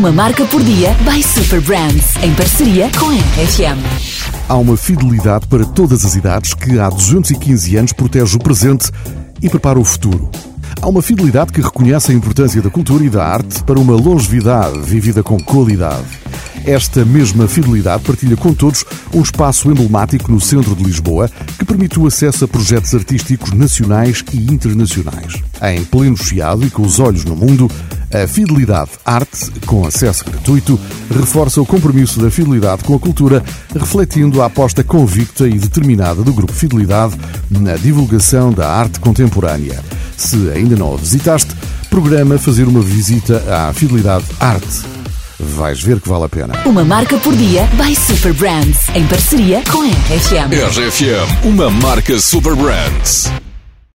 Uma marca por dia by Super Brands, em parceria com a RFM. Há uma fidelidade para todas as idades que há 215 anos protege o presente e prepara o futuro. Há uma fidelidade que reconhece a importância da cultura e da arte para uma longevidade vivida com qualidade. Esta mesma fidelidade partilha com todos um espaço emblemático no centro de Lisboa que permite o acesso a projetos artísticos nacionais e internacionais. Em pleno chiado e com os olhos no mundo, a Fidelidade Arte, com acesso gratuito, reforça o compromisso da fidelidade com a cultura, refletindo a aposta convicta e determinada do Grupo Fidelidade na divulgação da arte contemporânea. Se ainda não a visitaste, programa fazer uma visita à Fidelidade Arte. Vais ver que vale a pena. Uma marca por dia by Super Brands, em parceria com a RFM. RFM, uma marca Super Brands.